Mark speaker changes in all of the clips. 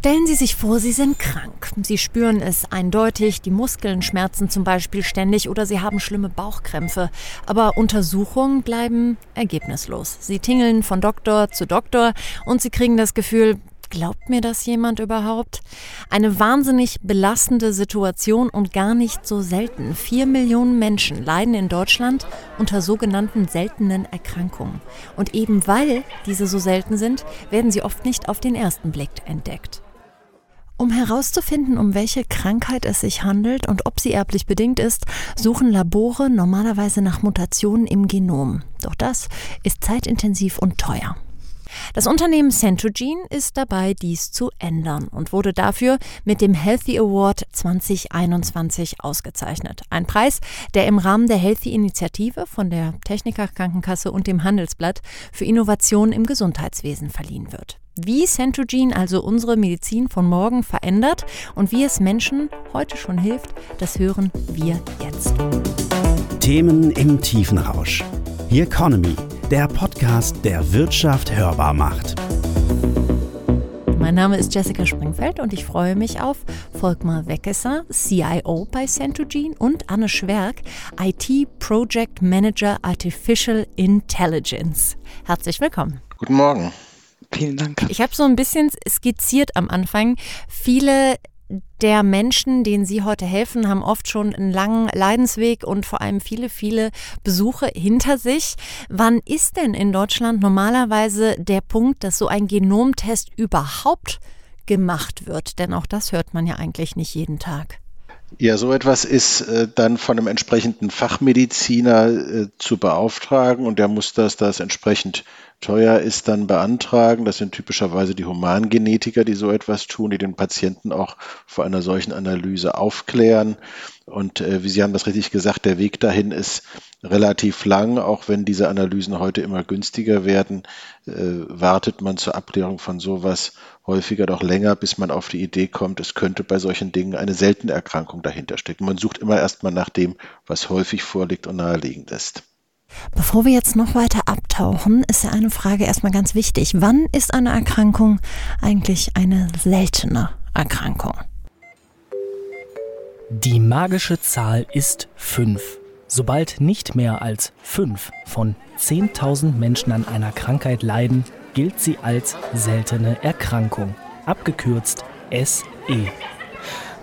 Speaker 1: Stellen Sie sich vor, Sie sind krank. Sie spüren es eindeutig, die Muskeln schmerzen zum Beispiel ständig oder Sie haben schlimme Bauchkrämpfe. Aber Untersuchungen bleiben ergebnislos. Sie tingeln von Doktor zu Doktor und Sie kriegen das Gefühl, Glaubt mir das jemand überhaupt? Eine wahnsinnig belastende Situation und gar nicht so selten. Vier Millionen Menschen leiden in Deutschland unter sogenannten seltenen Erkrankungen. Und eben weil diese so selten sind, werden sie oft nicht auf den ersten Blick entdeckt. Um herauszufinden, um welche Krankheit es sich handelt und ob sie erblich bedingt ist, suchen Labore normalerweise nach Mutationen im Genom. Doch das ist zeitintensiv und teuer. Das Unternehmen Centogene ist dabei, dies zu ändern und wurde dafür mit dem Healthy Award 2021 ausgezeichnet. Ein Preis, der im Rahmen der Healthy-Initiative von der Techniker Krankenkasse und dem Handelsblatt für Innovationen im Gesundheitswesen verliehen wird. Wie Centogene also unsere Medizin von morgen verändert und wie es Menschen heute schon hilft, das hören wir jetzt.
Speaker 2: Themen im Tiefenrausch. The Economy der Podcast, der Wirtschaft hörbar macht.
Speaker 1: Mein Name ist Jessica Springfeld und ich freue mich auf Volkmar Weckesser, CIO bei Centogene und Anne Schwerk, IT Project Manager Artificial Intelligence. Herzlich willkommen.
Speaker 3: Guten Morgen.
Speaker 1: Vielen Dank. Ich habe so ein bisschen skizziert am Anfang. Viele der Menschen, denen Sie heute helfen, haben oft schon einen langen Leidensweg und vor allem viele, viele Besuche hinter sich. Wann ist denn in Deutschland normalerweise der Punkt, dass so ein Genomtest überhaupt gemacht wird? Denn auch das hört man ja eigentlich nicht jeden Tag.
Speaker 3: Ja, so etwas ist äh, dann von einem entsprechenden Fachmediziner äh, zu beauftragen und der muss das, das entsprechend teuer ist, dann beantragen. Das sind typischerweise die Humangenetiker, die so etwas tun, die den Patienten auch vor einer solchen Analyse aufklären. Und äh, wie Sie haben das richtig gesagt, der Weg dahin ist relativ lang. Auch wenn diese Analysen heute immer günstiger werden, äh, wartet man zur Abklärung von sowas häufiger doch länger, bis man auf die Idee kommt, es könnte bei solchen Dingen eine seltene Erkrankung dahinter stecken. Man sucht immer erstmal nach dem, was häufig vorliegt und naheliegend ist.
Speaker 1: Bevor wir jetzt noch weiter abtauchen, ist ja eine Frage erstmal ganz wichtig. Wann ist eine Erkrankung eigentlich eine seltene Erkrankung?
Speaker 4: Die magische Zahl ist 5. Sobald nicht mehr als 5 von 10.000 Menschen an einer Krankheit leiden, gilt sie als seltene Erkrankung, abgekürzt SE.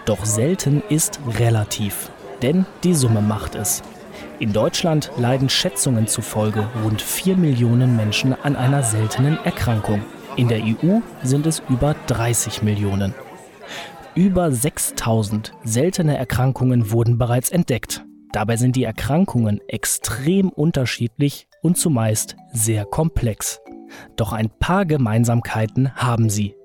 Speaker 4: Doch selten ist relativ, denn die Summe macht es. In Deutschland leiden Schätzungen zufolge rund 4 Millionen Menschen an einer seltenen Erkrankung. In der EU sind es über 30 Millionen. Über 6000 seltene Erkrankungen wurden bereits entdeckt. Dabei sind die Erkrankungen extrem unterschiedlich und zumeist sehr komplex. Doch ein paar Gemeinsamkeiten haben sie.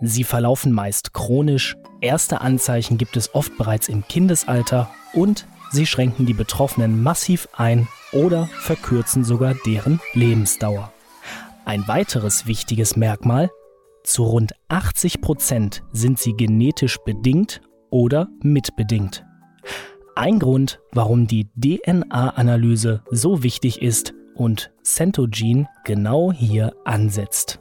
Speaker 4: Sie verlaufen meist chronisch, erste Anzeichen gibt es oft bereits im Kindesalter und Sie schränken die Betroffenen massiv ein oder verkürzen sogar deren Lebensdauer. Ein weiteres wichtiges Merkmal, zu rund 80 Prozent sind sie genetisch bedingt oder mitbedingt. Ein Grund, warum die DNA-Analyse so wichtig ist und Centogene genau hier ansetzt.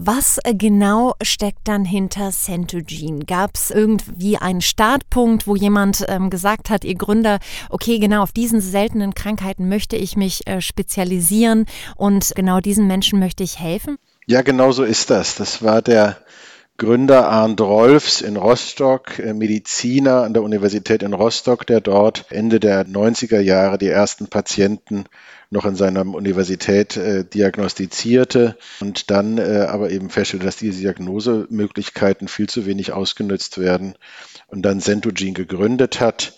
Speaker 1: Was äh, genau steckt dann hinter Centogene? Gab es irgendwie einen Startpunkt, wo jemand ähm, gesagt hat, ihr Gründer, okay, genau auf diesen seltenen Krankheiten möchte ich mich äh, spezialisieren und genau diesen Menschen möchte ich helfen?
Speaker 3: Ja, genau so ist das. Das war der Gründer Arndt Rolfs in Rostock, äh, Mediziner an der Universität in Rostock, der dort Ende der 90er Jahre die ersten Patienten noch in seiner Universität äh, diagnostizierte und dann äh, aber eben feststellte, dass diese Diagnosemöglichkeiten viel zu wenig ausgenutzt werden und dann Centogene gegründet hat.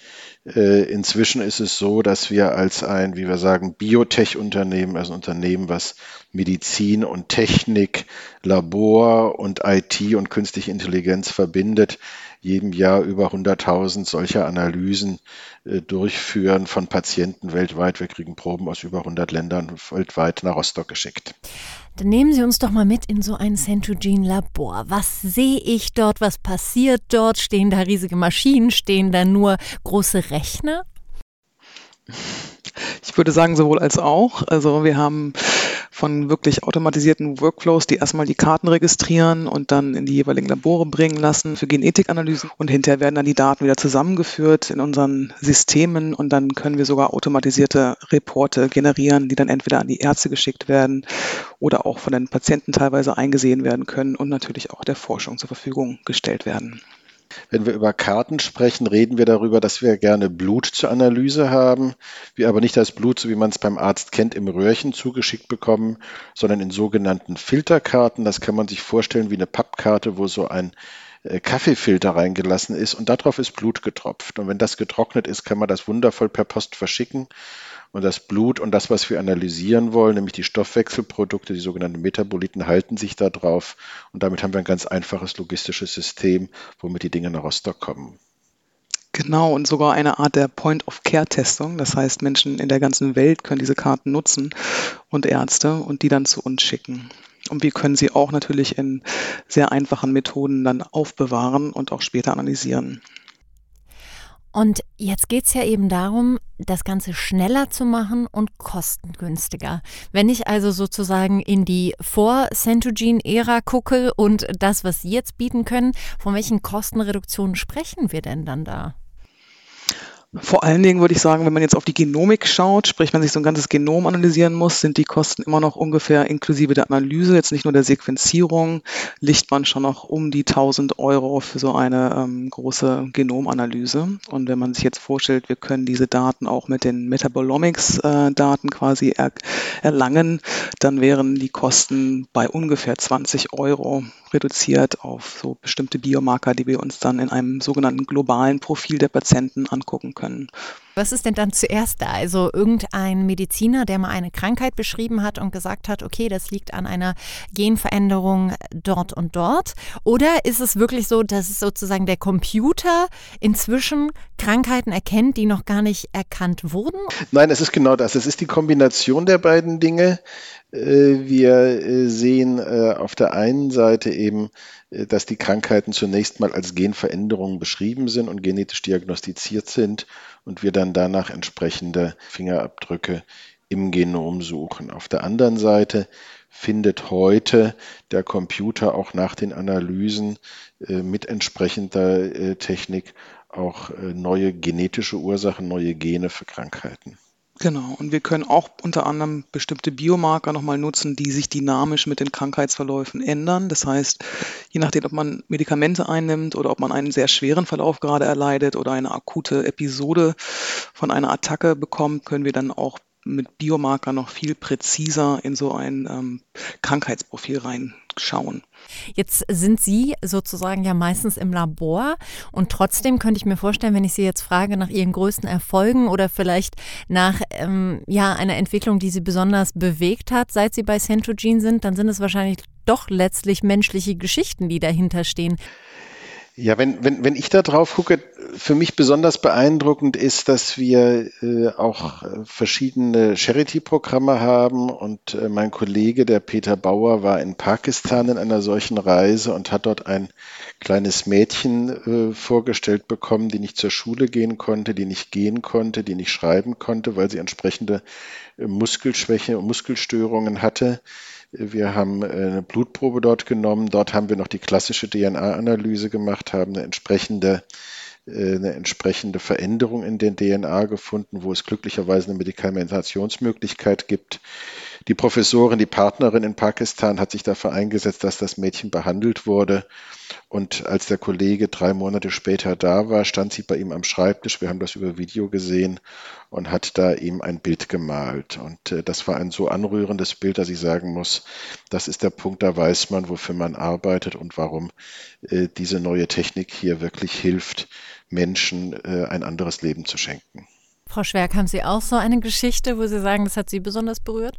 Speaker 3: Äh, inzwischen ist es so, dass wir als ein, wie wir sagen, Biotech-Unternehmen, also ein Unternehmen, was Medizin und Technik, Labor und IT und künstliche Intelligenz verbindet, jedem Jahr über 100.000 solcher Analysen äh, durchführen von Patienten weltweit. Wir kriegen Proben aus über 100 Ländern weltweit nach Rostock geschickt.
Speaker 1: Dann nehmen Sie uns doch mal mit in so ein Centogene-Labor. Was sehe ich dort? Was passiert dort? Stehen da riesige Maschinen? Stehen da nur große Rechner?
Speaker 5: Ich würde sagen, sowohl als auch. Also wir haben von wirklich automatisierten Workflows, die erstmal die Karten registrieren und dann in die jeweiligen Labore bringen lassen für Genetikanalysen. Und hinterher werden dann die Daten wieder zusammengeführt in unseren Systemen und dann können wir sogar automatisierte Reporte generieren, die dann entweder an die Ärzte geschickt werden oder auch von den Patienten teilweise eingesehen werden können und natürlich auch der Forschung zur Verfügung gestellt werden.
Speaker 3: Wenn wir über Karten sprechen, reden wir darüber, dass wir gerne Blut zur Analyse haben, wir aber nicht das Blut, so wie man es beim Arzt kennt, im Röhrchen zugeschickt bekommen, sondern in sogenannten Filterkarten. Das kann man sich vorstellen wie eine Pappkarte, wo so ein äh, Kaffeefilter reingelassen ist und darauf ist Blut getropft. Und wenn das getrocknet ist, kann man das wundervoll per Post verschicken und das Blut und das, was wir analysieren wollen, nämlich die Stoffwechselprodukte, die sogenannten Metaboliten, halten sich da drauf. Und damit haben wir ein ganz einfaches logistisches System, womit die Dinge nach Rostock kommen.
Speaker 5: Genau, und sogar eine Art der Point-of-Care-Testung. Das heißt, Menschen in der ganzen Welt können diese Karten nutzen und Ärzte und die dann zu uns schicken. Und wir können sie auch natürlich in sehr einfachen Methoden dann aufbewahren und auch später analysieren.
Speaker 1: Und jetzt geht es ja eben darum, das Ganze schneller zu machen und kostengünstiger. Wenn ich also sozusagen in die Vor-Centogene-Ära gucke und das, was Sie jetzt bieten können, von welchen Kostenreduktionen sprechen wir denn dann da?
Speaker 5: Vor allen Dingen würde ich sagen, wenn man jetzt auf die Genomik schaut, sprich, wenn sich so ein ganzes Genom analysieren muss, sind die Kosten immer noch ungefähr inklusive der Analyse, jetzt nicht nur der Sequenzierung, liegt man schon noch um die 1000 Euro für so eine ähm, große Genomanalyse. Und wenn man sich jetzt vorstellt, wir können diese Daten auch mit den Metabolomics-Daten äh, quasi er erlangen, dann wären die Kosten bei ungefähr 20 Euro reduziert auf so bestimmte Biomarker, die wir uns dann in einem sogenannten globalen Profil der Patienten angucken können können.
Speaker 1: Was ist denn dann zuerst da? Also irgendein Mediziner, der mal eine Krankheit beschrieben hat und gesagt hat, okay, das liegt an einer Genveränderung dort und dort? Oder ist es wirklich so, dass sozusagen der Computer inzwischen Krankheiten erkennt, die noch gar nicht erkannt wurden?
Speaker 3: Nein, es ist genau das. Es ist die Kombination der beiden Dinge. Äh, wir äh, sehen äh, auf der einen Seite eben, dass die Krankheiten zunächst mal als Genveränderungen beschrieben sind und genetisch diagnostiziert sind und wir dann danach entsprechende Fingerabdrücke im Genom suchen. Auf der anderen Seite findet heute der Computer auch nach den Analysen mit entsprechender Technik auch neue genetische Ursachen, neue Gene für Krankheiten.
Speaker 5: Genau, und wir können auch unter anderem bestimmte Biomarker nochmal nutzen, die sich dynamisch mit den Krankheitsverläufen ändern. Das heißt, je nachdem, ob man Medikamente einnimmt oder ob man einen sehr schweren Verlauf gerade erleidet oder eine akute Episode von einer Attacke bekommt, können wir dann auch mit Biomarker noch viel präziser in so ein ähm, Krankheitsprofil reinschauen.
Speaker 1: Jetzt sind Sie sozusagen ja meistens im Labor und trotzdem könnte ich mir vorstellen, wenn ich Sie jetzt frage nach Ihren größten Erfolgen oder vielleicht nach ähm, ja, einer Entwicklung, die Sie besonders bewegt hat, seit Sie bei Centrogene sind, dann sind es wahrscheinlich doch letztlich menschliche Geschichten, die dahinter stehen.
Speaker 3: Ja, wenn, wenn, wenn ich da drauf gucke, für mich besonders beeindruckend ist, dass wir äh, auch äh, verschiedene Charity-Programme haben und äh, mein Kollege, der Peter Bauer, war in Pakistan in einer solchen Reise und hat dort ein kleines Mädchen äh, vorgestellt bekommen, die nicht zur Schule gehen konnte, die nicht gehen konnte, die nicht schreiben konnte, weil sie entsprechende äh, Muskelschwäche und Muskelstörungen hatte wir haben äh, eine Blutprobe dort genommen. Dort haben wir noch die klassische DNA-Analyse gemacht, haben eine entsprechende äh, eine entsprechende Veränderung in den DNA gefunden, wo es glücklicherweise eine Medikamentationsmöglichkeit gibt. Die Professorin, die Partnerin in Pakistan hat sich dafür eingesetzt, dass das Mädchen behandelt wurde. Und als der Kollege drei Monate später da war, stand sie bei ihm am Schreibtisch. Wir haben das über Video gesehen und hat da ihm ein Bild gemalt. Und äh, das war ein so anrührendes Bild, dass ich sagen muss, das ist der Punkt, da weiß man, wofür man arbeitet und warum äh, diese neue Technik hier wirklich hilft, Menschen äh, ein anderes Leben zu schenken.
Speaker 1: Frau Schwerk, haben Sie auch so eine Geschichte, wo Sie sagen, das hat Sie besonders berührt?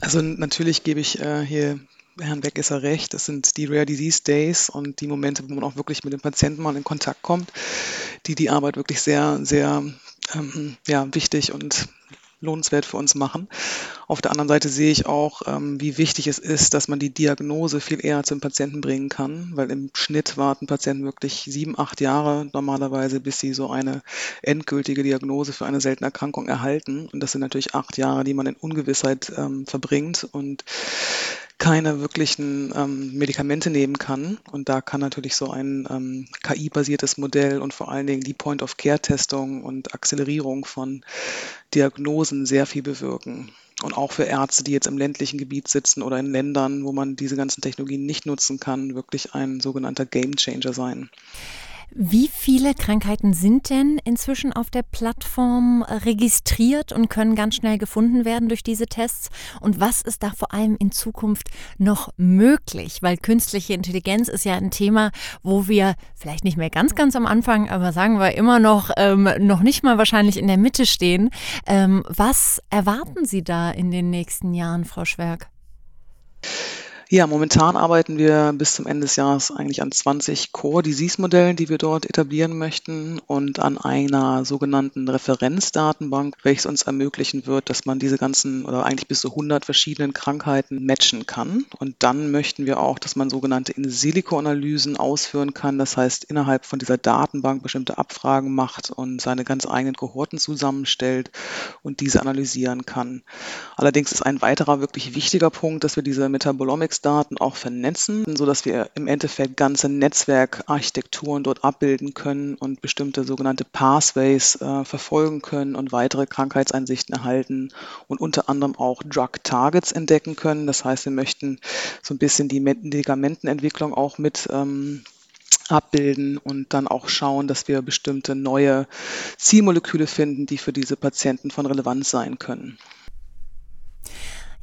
Speaker 5: Also natürlich gebe ich äh, hier Herrn Beckesser recht. Das sind die Rare Disease Days und die Momente, wo man auch wirklich mit dem Patienten mal in Kontakt kommt, die die Arbeit wirklich sehr, sehr ähm, ja, wichtig und lohnenswert für uns machen. Auf der anderen Seite sehe ich auch, ähm, wie wichtig es ist, dass man die Diagnose viel eher zum Patienten bringen kann, weil im Schnitt warten Patienten wirklich sieben, acht Jahre normalerweise, bis sie so eine endgültige Diagnose für eine seltene Erkrankung erhalten. Und das sind natürlich acht Jahre, die man in Ungewissheit ähm, verbringt und keine wirklichen ähm, Medikamente nehmen kann. Und da kann natürlich so ein ähm, KI-basiertes Modell und vor allen Dingen die Point-of-Care-Testung und Akzelerierung von Diagnosen sehr viel bewirken. Und auch für Ärzte, die jetzt im ländlichen Gebiet sitzen oder in Ländern, wo man diese ganzen Technologien nicht nutzen kann, wirklich ein sogenannter Game Changer sein.
Speaker 1: Wie viele Krankheiten sind denn inzwischen auf der Plattform registriert und können ganz schnell gefunden werden durch diese Tests? Und was ist da vor allem in Zukunft noch möglich? Weil künstliche Intelligenz ist ja ein Thema, wo wir vielleicht nicht mehr ganz, ganz am Anfang, aber sagen wir immer noch, ähm, noch nicht mal wahrscheinlich in der Mitte stehen. Ähm, was erwarten Sie da in den nächsten Jahren, Frau Schwerk?
Speaker 5: Ja, momentan arbeiten wir bis zum Ende des Jahres eigentlich an 20 Core-Disease-Modellen, die wir dort etablieren möchten und an einer sogenannten Referenzdatenbank, welches uns ermöglichen wird, dass man diese ganzen oder eigentlich bis zu 100 verschiedenen Krankheiten matchen kann. Und dann möchten wir auch, dass man sogenannte In-Silico-Analysen ausführen kann. Das heißt, innerhalb von dieser Datenbank bestimmte Abfragen macht und seine ganz eigenen Kohorten zusammenstellt und diese analysieren kann. Allerdings ist ein weiterer wirklich wichtiger Punkt, dass wir diese Metabolomics Netzwerksdaten auch vernetzen, sodass wir im Endeffekt ganze Netzwerkarchitekturen dort abbilden können und bestimmte sogenannte Pathways äh, verfolgen können und weitere Krankheitseinsichten erhalten und unter anderem auch Drug Targets entdecken können. Das heißt, wir möchten so ein bisschen die Medikamentenentwicklung auch mit ähm, abbilden und dann auch schauen, dass wir bestimmte neue Zielmoleküle finden, die für diese Patienten von Relevanz sein können.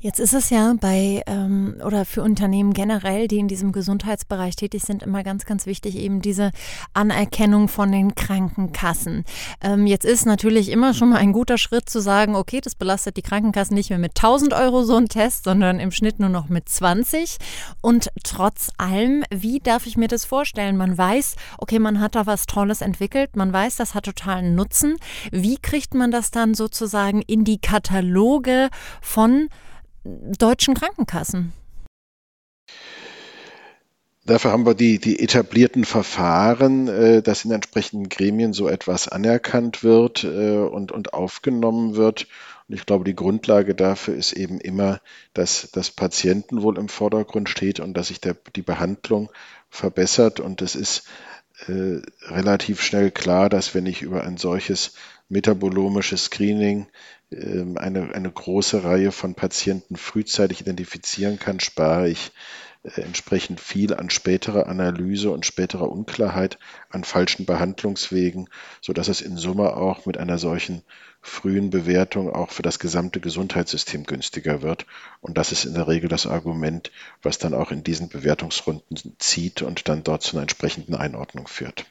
Speaker 1: Jetzt ist es ja bei ähm, oder für Unternehmen generell, die in diesem Gesundheitsbereich tätig sind, immer ganz, ganz wichtig eben diese Anerkennung von den Krankenkassen. Ähm, jetzt ist natürlich immer schon mal ein guter Schritt zu sagen, okay, das belastet die Krankenkassen nicht mehr mit 1000 Euro so ein Test, sondern im Schnitt nur noch mit 20. Und trotz allem, wie darf ich mir das vorstellen? Man weiß, okay, man hat da was Tolles entwickelt, man weiß, das hat totalen Nutzen. Wie kriegt man das dann sozusagen in die Kataloge von deutschen Krankenkassen?
Speaker 3: Dafür haben wir die, die etablierten Verfahren, äh, dass in entsprechenden Gremien so etwas anerkannt wird äh, und, und aufgenommen wird. Und ich glaube, die Grundlage dafür ist eben immer, dass das Patientenwohl im Vordergrund steht und dass sich der, die Behandlung verbessert. Und es ist äh, relativ schnell klar, dass wenn ich über ein solches metabolomisches Screening eine, eine große Reihe von Patienten frühzeitig identifizieren kann, spare ich äh, entsprechend viel an späterer Analyse und späterer Unklarheit, an falschen Behandlungswegen, sodass es in Summe auch mit einer solchen frühen Bewertung auch für das gesamte Gesundheitssystem günstiger wird. Und das ist in der Regel das Argument, was dann auch in diesen Bewertungsrunden zieht und dann dort zu einer entsprechenden Einordnung führt.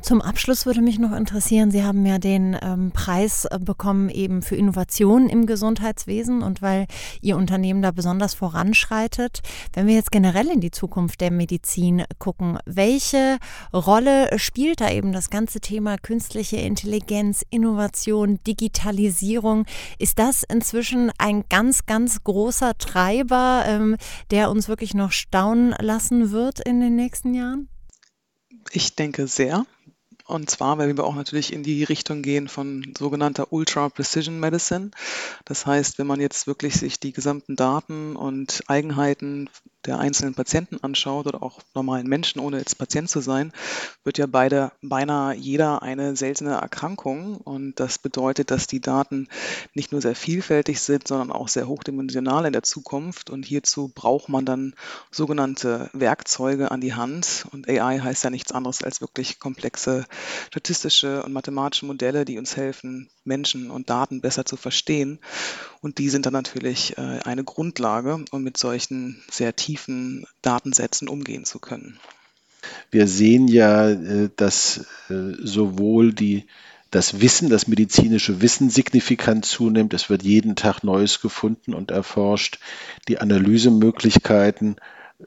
Speaker 1: Zum Abschluss würde mich noch interessieren, Sie haben ja den ähm, Preis äh, bekommen eben für Innovationen im Gesundheitswesen und weil Ihr Unternehmen da besonders voranschreitet. Wenn wir jetzt generell in die Zukunft der Medizin gucken, welche Rolle spielt da eben das ganze Thema künstliche Intelligenz, Innovation, Digitalisierung? Ist das inzwischen ein ganz, ganz großer Treiber, ähm, der uns wirklich noch staunen lassen wird in den nächsten Jahren?
Speaker 5: Ich denke sehr. Und zwar, weil wir auch natürlich in die Richtung gehen von sogenannter Ultra Precision Medicine. Das heißt, wenn man jetzt wirklich sich die gesamten Daten und Eigenheiten der einzelnen Patienten anschaut oder auch normalen Menschen, ohne jetzt Patient zu sein, wird ja beide, beinahe jeder eine seltene Erkrankung. Und das bedeutet, dass die Daten nicht nur sehr vielfältig sind, sondern auch sehr hochdimensional in der Zukunft. Und hierzu braucht man dann sogenannte Werkzeuge an die Hand. Und AI heißt ja nichts anderes als wirklich komplexe statistische und mathematische Modelle, die uns helfen, Menschen und Daten besser zu verstehen. Und die sind dann natürlich äh, eine Grundlage, um mit solchen sehr tiefen Datensätzen umgehen zu können.
Speaker 3: Wir sehen ja, äh, dass äh, sowohl die, das Wissen, das medizinische Wissen signifikant zunimmt. Es wird jeden Tag Neues gefunden und erforscht. Die Analysemöglichkeiten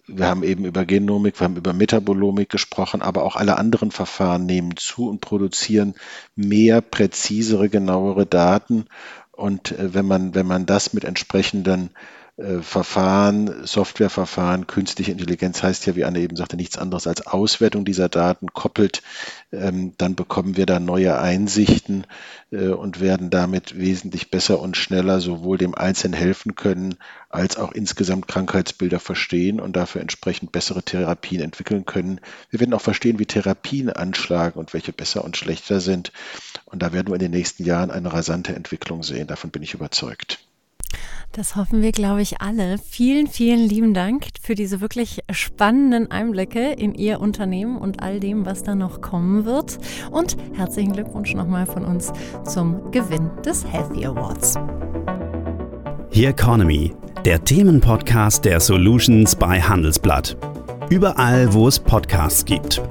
Speaker 3: Wir haben eben über Genomik, wir haben über Metabolomik gesprochen, aber auch alle anderen Verfahren nehmen zu und produzieren mehr präzisere, genauere Daten. Und äh, wenn man, wenn man das mit entsprechenden äh, Verfahren, Softwareverfahren, künstliche Intelligenz heißt ja, wie Anne eben sagte, nichts anderes als Auswertung dieser Daten koppelt, ähm, dann bekommen wir da neue Einsichten äh, und werden damit wesentlich besser und schneller sowohl dem Einzelnen helfen können, als auch insgesamt Krankheitsbilder verstehen und dafür entsprechend bessere Therapien entwickeln können. Wir werden auch verstehen, wie Therapien anschlagen und welche besser und schlechter sind. Und da werden wir in den nächsten Jahren eine rasante Entwicklung sehen. Davon bin ich überzeugt.
Speaker 1: Das hoffen wir, glaube ich, alle. Vielen, vielen lieben Dank für diese wirklich spannenden Einblicke in Ihr Unternehmen und all dem, was da noch kommen wird. Und herzlichen Glückwunsch nochmal von uns zum Gewinn des Healthy Awards.
Speaker 2: Here Economy, der Themenpodcast der Solutions bei Handelsblatt. Überall, wo es Podcasts gibt.